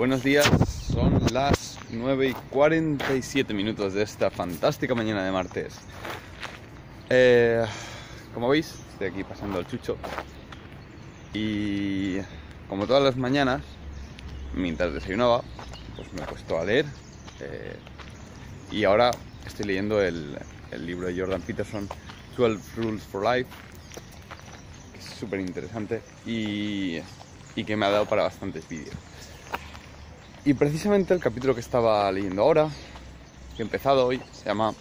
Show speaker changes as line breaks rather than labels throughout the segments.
Buenos días, son las 9 y 47 minutos de esta fantástica mañana de martes. Eh, como veis, estoy aquí pasando el chucho y como todas las mañanas, mientras desayunaba, pues me he puesto a leer eh, y ahora estoy leyendo el, libro de Jordan Peterson, 12 Rules for Life, que es súper interesante y, y que me ha dado para bastantes vídeos. Y precisamente el capítulo que estaba leyendo ahora, que he empezado hoy, se llama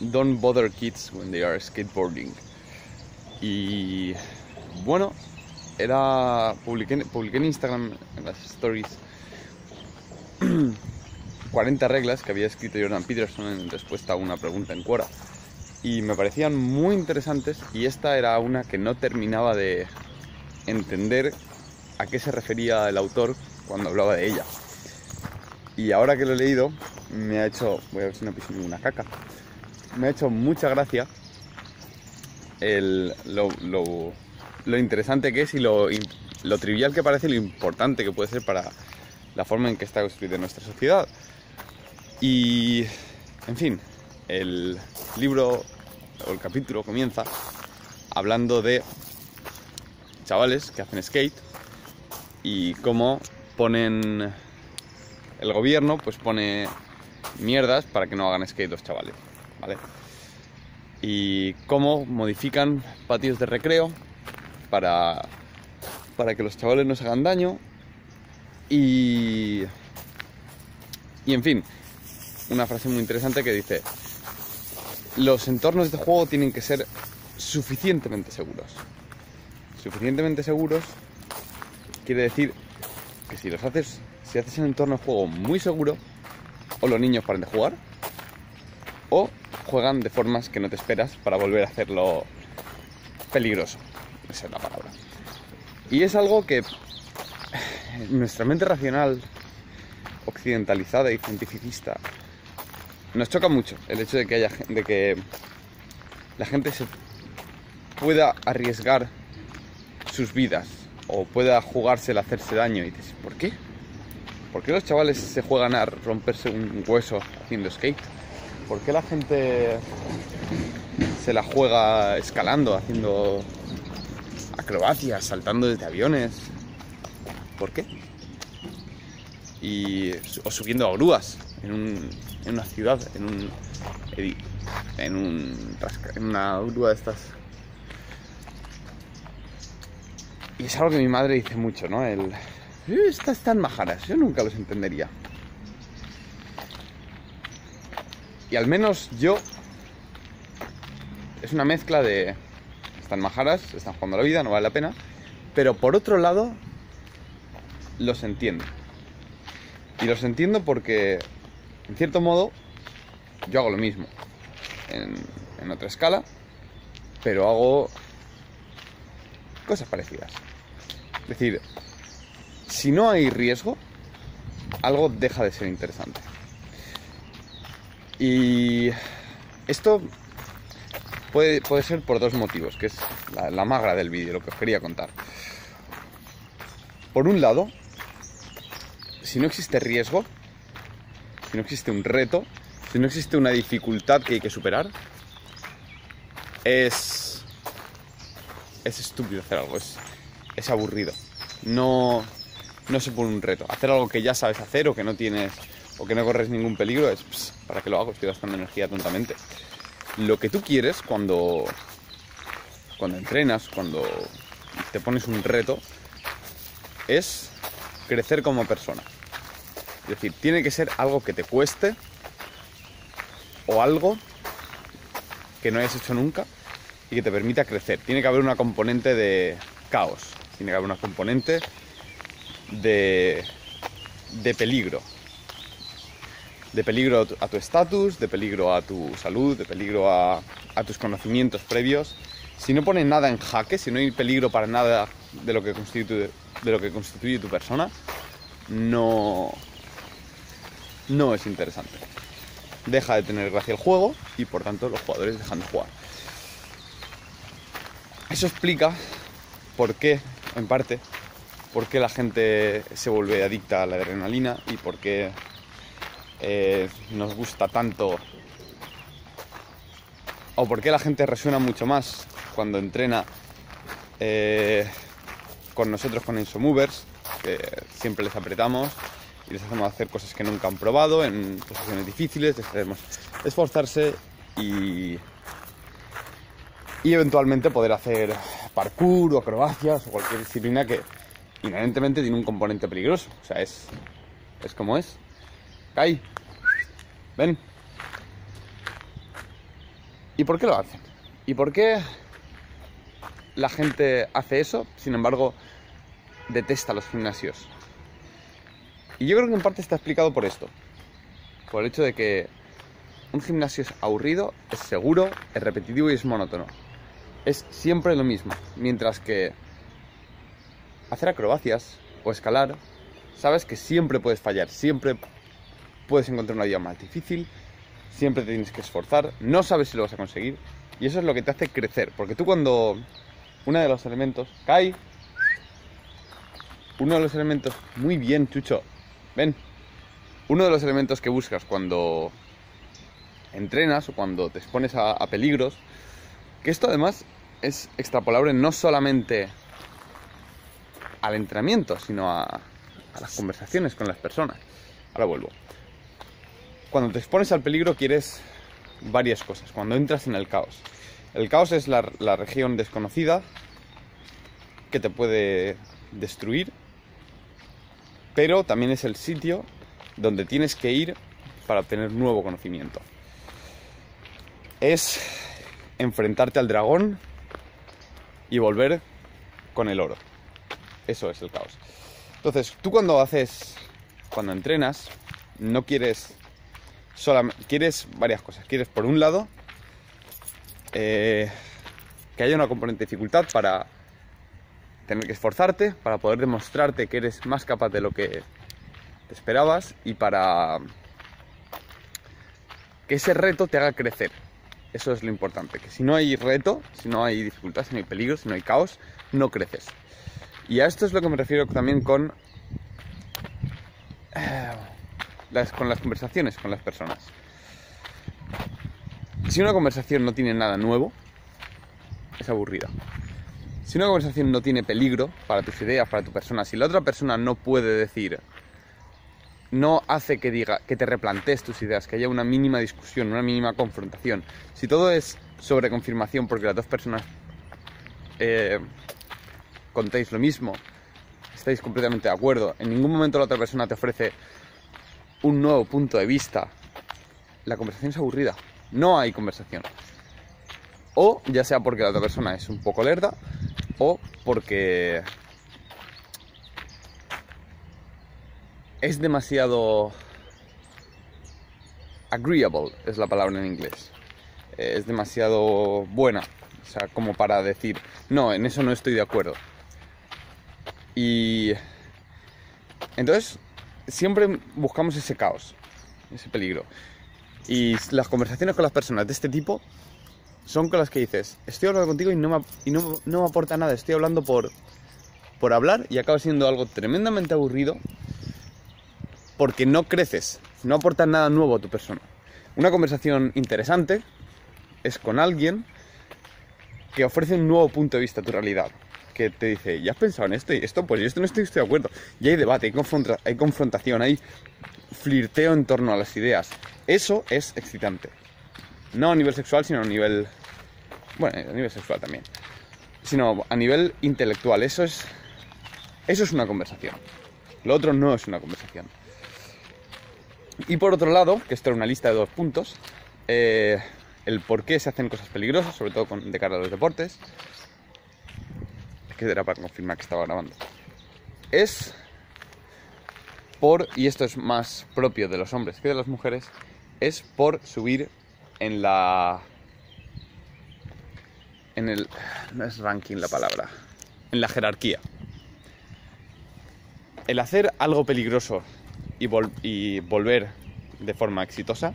Don't Bother Kids When They Are Skateboarding. Y bueno, era. Publiqué, en Instagram, en las stories, 40 reglas que había escrito Jordan Peterson en respuesta a una pregunta en Quora. Y me parecían muy interesantes, y esta era una que no terminaba de entender a qué se refería el autor cuando hablaba de ella. Y ahora que lo he leído, me ha hecho. Voy a ver si no piso ninguna caca. Me ha hecho mucha gracia el, lo, lo- lo interesante que es y lo, lo trivial que parece y lo importante que puede ser para la forma en que está construida nuestra sociedad. Y, en fin, el libro o el capítulo comienza hablando de chavales que hacen skate y cómo ponen el gobierno pues pone mierdas para que no hagan skate los chavales, ¿vale? Y cómo modifican patios de recreo para para que los chavales no se hagan daño y y en fin, una frase muy interesante que dice los entornos de juego tienen que ser suficientemente seguros. Suficientemente seguros quiere decir que si los haces, si haces un entorno de juego muy seguro, o los niños paran de jugar, o juegan de formas que no te esperas para volver a hacerlo peligroso. Esa es la palabra. Y es algo que nuestra mente racional, occidentalizada y cientificista, nos choca mucho el hecho de que haya de que la gente se pueda arriesgar sus vidas o pueda jugarse el hacerse daño y dices, ¿por qué? ¿Por qué los chavales se juegan a romperse un hueso haciendo skate? ¿Por qué la gente se la juega escalando, haciendo acrobacias, saltando desde aviones? ¿Por qué? Y, o subiendo a grúas en, un- en una ciudad, en un en, un, en una grúa de estas Y es algo que mi madre dice mucho, ¿no? El. "Eh, Estas tan majaras, yo nunca los entendería. Y al menos yo. Es una mezcla de. Están majaras, están jugando la vida, no vale la pena. Pero por otro lado. Los entiendo. Y los entiendo porque. En cierto modo. Yo hago lo mismo. En otra escala. Pero hago. Cosas parecidas. Es decir, si no hay riesgo, algo deja de ser interesante. Y esto puede, puede ser por dos motivos, que es la, magra del vídeo, lo que os quería contar. Por un lado, si no existe riesgo, si no existe un reto, si no existe una dificultad que hay que superar, es es estúpido hacer algo, es aburrido. No, no se pone un reto. Hacer algo que ya sabes hacer o que no tienes o que no corres ningún peligro es "Ps, para qué lo hago, estoy gastando energía tontamente. Lo que tú quieres cuando cuando entrenas, cuando te pones un reto es crecer como persona. Es decir, tiene que ser algo que te cueste o algo que no hayas hecho nunca y que te permita crecer. Tiene que haber una componente de caos, tiene que haber una componente de, de peligro. De peligro a tu- estatus, de peligro a tu salud, de peligro a, a tus conocimientos previos. Si no pone nada en jaque, si no hay peligro para nada de lo que constituye, de lo que constituye tu persona, no, no es interesante. Deja de tener gracia el juego y por tanto los jugadores dejan de jugar. Eso explica por qué, en parte, por qué la gente se vuelve adicta a la adrenalina y por qué eh, nos gusta tanto o por qué la gente resuena mucho más cuando entrena eh, con nosotros con Insomovers, que siempre les apretamos y les hacemos hacer cosas que nunca han probado en posiciones difíciles, les hacemos esforzarse y, y eventualmente poder hacer parkour o acrobacias o cualquier disciplina que inherentemente tiene un componente peligroso. O sea, es, es como es. Kai, ven. ¿Y por qué lo hacen? ¿Y por qué la gente hace eso? Sin embargo, detesta los gimnasios. Y yo creo que en parte está explicado por esto. Por el hecho de que un gimnasio es aburrido, es seguro, es repetitivo y es monótono. Es siempre lo mismo. Mientras que hacer acrobacias o escalar, sabes que siempre puedes fallar, siempre puedes encontrar una vía más difícil, siempre te tienes que esforzar, no sabes si lo vas a conseguir y eso es lo que te hace crecer, porque tú cuando uno de los elementos cae, uno de los elementos, muy bien, Chucho, ven, uno de los elementos que buscas cuando entrenas o cuando te expones a, a peligros, que esto además es extrapolable no solamente al entrenamiento, sino a, las conversaciones con las personas. Ahora vuelvo. Cuando te expones al peligro quieres varias cosas. Cuando entras en el caos. El caos es la, la región desconocida que te puede destruir, pero también es el sitio donde tienes que ir para obtener nuevo conocimiento. Es enfrentarte al dragón y volver con el oro. Eso es el caos. Entonces, tú cuando haces, cuando entrenas, no quieres solamente, quieres varias cosas. Quieres, por un lado, eh, que haya una componente de dificultad para tener que esforzarte, para poder demostrarte que eres más capaz de lo que te esperabas y para que ese reto te haga crecer. Eso es lo importante, que si no hay reto, si no hay dificultad, si no hay peligro, si no hay caos, no creces. Y a esto es lo que me refiero también con, eh, las, con las conversaciones con las personas. Si una conversación no tiene nada nuevo, es aburrida. Si una conversación no tiene peligro para tus ideas, para tu persona, si la otra persona no puede decir, no hace que diga, que te replantees tus ideas, que haya una mínima discusión, una mínima confrontación, si todo es sobre confirmación porque las dos personas eh, contéis lo mismo, estáis completamente de acuerdo, en ningún momento la otra persona te ofrece un nuevo punto de vista, la conversación es aburrida. No hay conversación. O ya sea porque la otra persona es un poco lerda, o porque es demasiado agreeable, es la palabra en inglés. Es demasiado buena, o sea, como para decir, no, en eso no estoy de acuerdo. Y entonces siempre buscamos ese caos, ese peligro. Y las conversaciones con las personas de este tipo son con las que dices, estoy hablando contigo y no me, y no, no me aporta nada, estoy hablando por, por hablar y acaba siendo algo tremendamente aburrido porque no creces, no aporta nada nuevo a tu persona. Una conversación interesante es con alguien que ofrece un nuevo punto de vista a tu realidad que te dice, ¿ya has pensado en esto? Y esto, pues yo esto no estoy, de acuerdo. Y hay debate, hay, hay confrontación, hay flirteo en torno a las ideas. Eso es excitante. No a nivel sexual, sino a nivel... Bueno, a nivel sexual también. Sino a nivel intelectual. Eso es... Eso es una conversación. Lo otro no es una conversación. Y por otro lado, que esto era una lista de dos puntos, eh, el por qué se hacen cosas peligrosas, sobre todo de cara a los deportes, que era para confirmar que estaba grabando. Es por, y esto es más propio de los hombres que de las mujeres, es por subir en la... En el... No es ranking la palabra. En la jerarquía. El hacer algo peligroso y, vol y volver de forma exitosa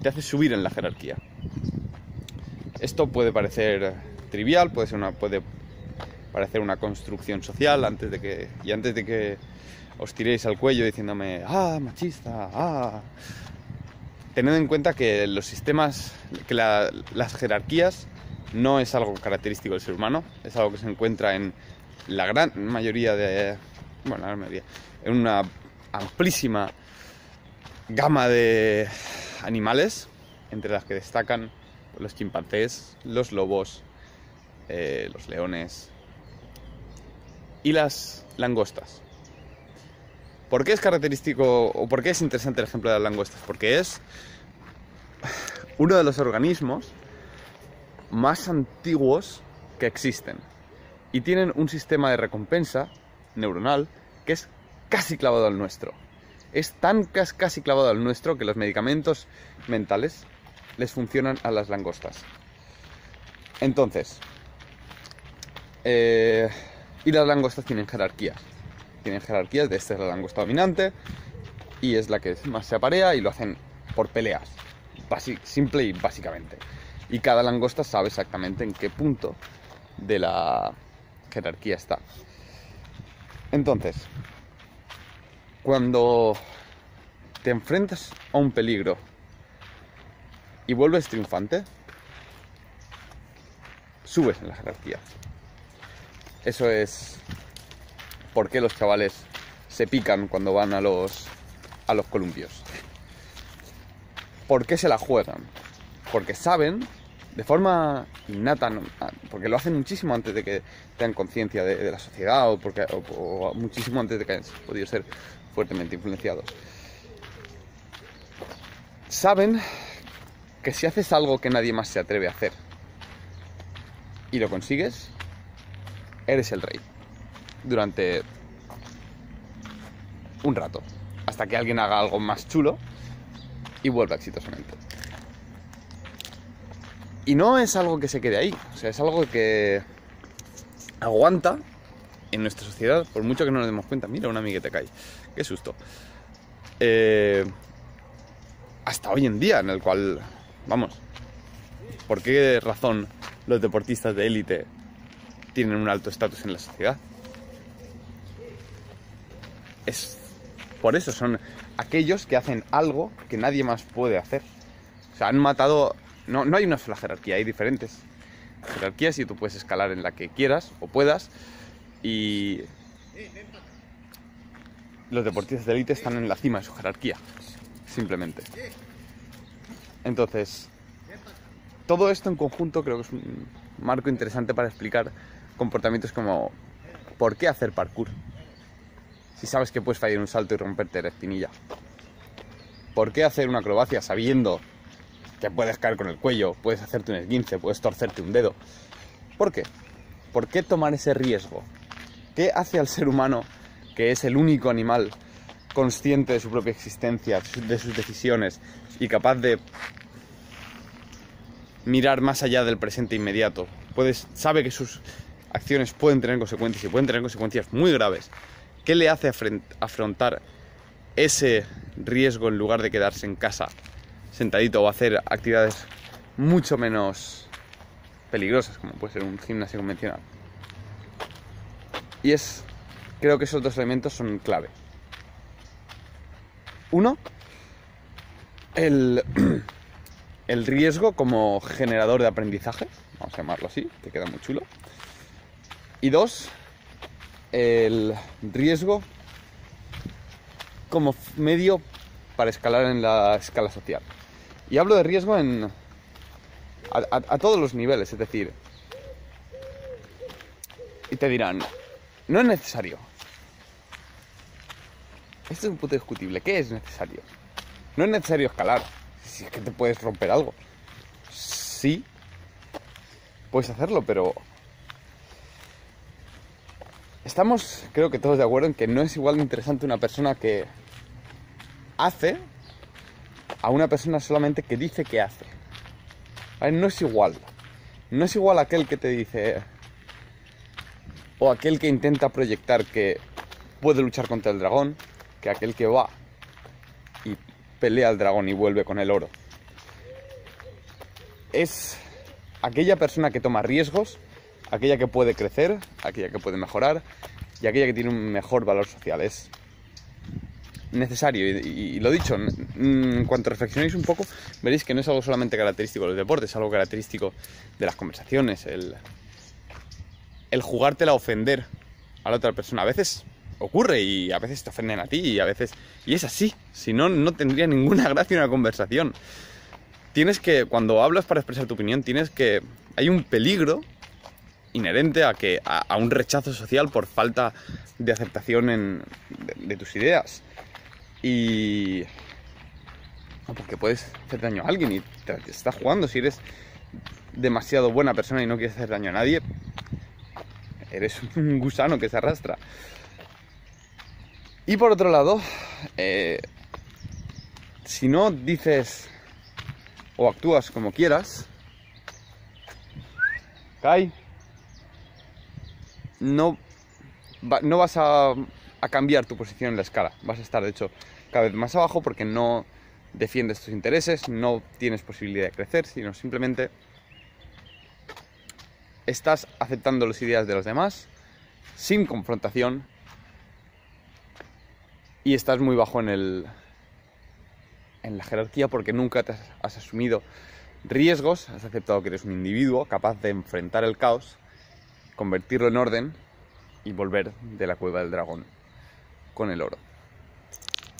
te hace subir en la jerarquía. Esto puede parecer trivial, puede ser una, puede para hacer una construcción social antes de que, y antes de que os tiréis al cuello diciéndome, ah, machista, ah. Tened en cuenta que los sistemas, que las jerarquías no es algo característico del ser humano, es algo que se encuentra en la gran mayoría de, bueno, la mayoría, en una amplísima gama de animales, entre las que destacan los chimpancés, los lobos, eh, los leones y las langostas. ¿Por qué es característico o por qué es interesante el ejemplo de las langostas? Porque es uno de los organismos más antiguos que existen y tienen un sistema de recompensa neuronal que es casi clavado al nuestro. Es tan casi clavado al nuestro que los medicamentos mentales les funcionan a las langostas. Entonces, eh, y las langostas tienen jerarquías. Tienen jerarquías de esta es la langosta dominante y es la que más se aparea y lo hacen por peleas. simple y básicamente. Y cada langosta sabe exactamente en qué punto de la jerarquía está. Entonces, cuando te enfrentas a un peligro y vuelves triunfante, subes en la jerarquía. Eso es por qué los chavales se pican cuando van a los, a los columpios. ¿Por qué se la juegan? Porque saben, de forma innata, porque lo hacen muchísimo antes de que tengan conciencia de, la sociedad o, porque, o muchísimo antes de que hayan podido ser fuertemente influenciados. Saben que si haces algo que nadie más se atreve a hacer y lo consigues, eres el rey durante un rato, hasta que alguien haga algo más chulo y vuelva exitosamente. Y no es algo que se quede ahí, o sea, es algo que aguanta en nuestra sociedad, por mucho que no nos demos cuenta. Mira, un amigo te cae, qué susto. Eh, hasta hoy en día, en el cual, vamos, ¿por qué razón los deportistas de élite tienen un alto estatus en la sociedad? Es por eso, son aquellos que hacen algo que nadie más puede hacer. O sea, han matado... No, no hay una sola jerarquía, hay diferentes jerarquías y tú puedes escalar en la que quieras o puedas. Y los deportistas de élite están en la cima de su jerarquía simplemente. Entonces, todo esto en conjunto creo que es un marco interesante para explicar comportamientos como ¿por qué hacer parkour? Si sabes que puedes fallar un salto y romperte la espinilla. ¿Por qué hacer una acrobacia sabiendo que puedes caer con el cuello, puedes hacerte un esguince, puedes torcerte un dedo? ¿Por qué? ¿Por qué tomar ese riesgo? ¿Qué hace al ser humano, que es el único animal consciente de su propia existencia, de sus decisiones y capaz de mirar más allá del presente inmediato. Sabe que sus acciones pueden tener consecuencias y pueden tener consecuencias muy graves. ¿Qué le hace afrontar ese riesgo en lugar de quedarse en casa sentadito o hacer actividades mucho menos peligrosas, como puede ser un gimnasio convencional? Y es, creo que esos dos elementos son clave. Uno, el, el riesgo como generador de aprendizaje, vamos a llamarlo así, que queda muy chulo. Y dos, el riesgo como medio para escalar en la escala social. Y hablo de riesgo en, a, todos los niveles, es decir, y te dirán, no es necesario, esto es un punto discutible. ¿Qué es necesario? No es necesario escalar. Si es que te puedes romper algo. Sí. Puedes hacerlo, pero... Estamos, creo que todos de acuerdo en que no es igual de interesante una persona que hace a una persona solamente que dice que hace. No es igual. No es igual aquel que te dice... O aquel que intenta proyectar que puede luchar contra el dragón, que aquel que va y pelea al dragón y vuelve con el oro. Es aquella persona que toma riesgos aquella que puede crecer, aquella que puede mejorar y aquella que tiene un mejor valor social. Es necesario y, lo dicho, en cuanto reflexionéis un poco, veréis que no es algo solamente característico de los deportes, es algo característico de las conversaciones, el, el jugártela a ofender a la otra persona. A veces ocurre y a veces te ofenden a ti y a veces... Y es así, si no, no tendría ninguna gracia una conversación. Tienes que, cuando hablas para expresar tu opinión, tienes que... Hay un peligro inherente a, que, a, un rechazo social por falta de aceptación en, de, tus ideas. Y... Porque puedes hacer daño a alguien y te, te estás jugando. Si eres demasiado buena persona y no quieres hacer daño a nadie, eres un gusano que se arrastra. Y por otro lado, eh, si no dices o actúas como quieras, Kai, no, no vas a, a, cambiar tu posición en la escala. Vas a estar, de hecho, cada vez más abajo porque no defiendes tus intereses, no tienes posibilidad de crecer, sino simplemente estás aceptando las ideas de los demás sin confrontación y estás muy bajo en el en la jerarquía porque nunca te has, asumido riesgos, has aceptado que eres un individuo capaz de enfrentar el caos, convertirlo en orden y volver de la cueva del dragón con el oro.